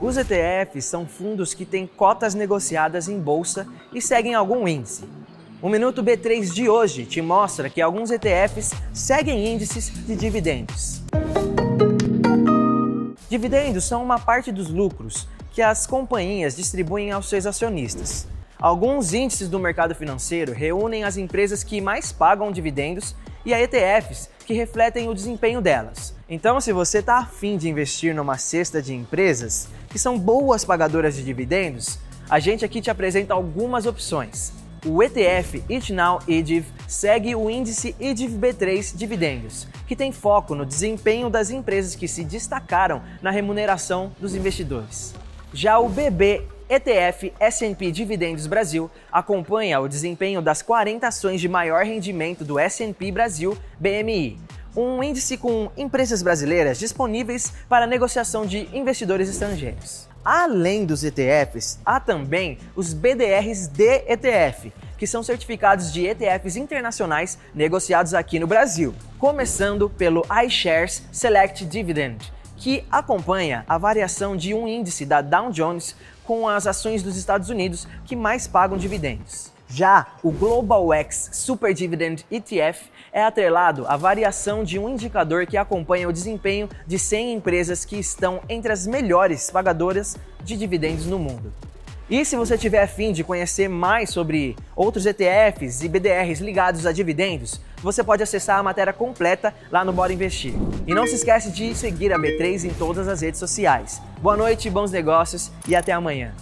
Os ETFs são fundos que têm cotas negociadas em bolsa e seguem algum índice. O Minuto B3 de hoje te mostra que alguns ETFs seguem índices de dividendos. Dividendos são uma parte dos lucros que as companhias distribuem aos seus acionistas. Alguns índices do mercado financeiro reúnem as empresas que mais pagam dividendos e a ETFs que refletem o desempenho delas. Então, se você está afim de investir numa cesta de empresas que são boas pagadoras de dividendos, a gente aqui te apresenta algumas opções. O ETF ItNow IDIV segue o índice IDIV B3 Dividendos, que tem foco no desempenho das empresas que se destacaram na remuneração dos investidores. Já o BB ETF S&P Dividendos Brasil acompanha o desempenho das 40 ações de maior rendimento do S&P Brasil BMI, um índice com empresas brasileiras disponíveis para negociação de investidores estrangeiros. Além dos ETFs, há também os BDRs de ETF, que são certificados de ETFs internacionais negociados aqui no Brasil, começando pelo iShares Select Dividend, que acompanha a variação de um índice da Dow Jones com as ações dos Estados Unidos que mais pagam dividendos. Já o Global X Super Dividend ETF é atrelado à variação de um indicador que acompanha o desempenho de 100 empresas que estão entre as melhores pagadoras de dividendos no mundo. E se você tiver afim de conhecer mais sobre outros ETFs e BDRs ligados a dividendos, você pode acessar a matéria completa lá no Bora Investir. E não se esquece de seguir a B3 em todas as redes sociais. Boa noite, bons negócios e até amanhã.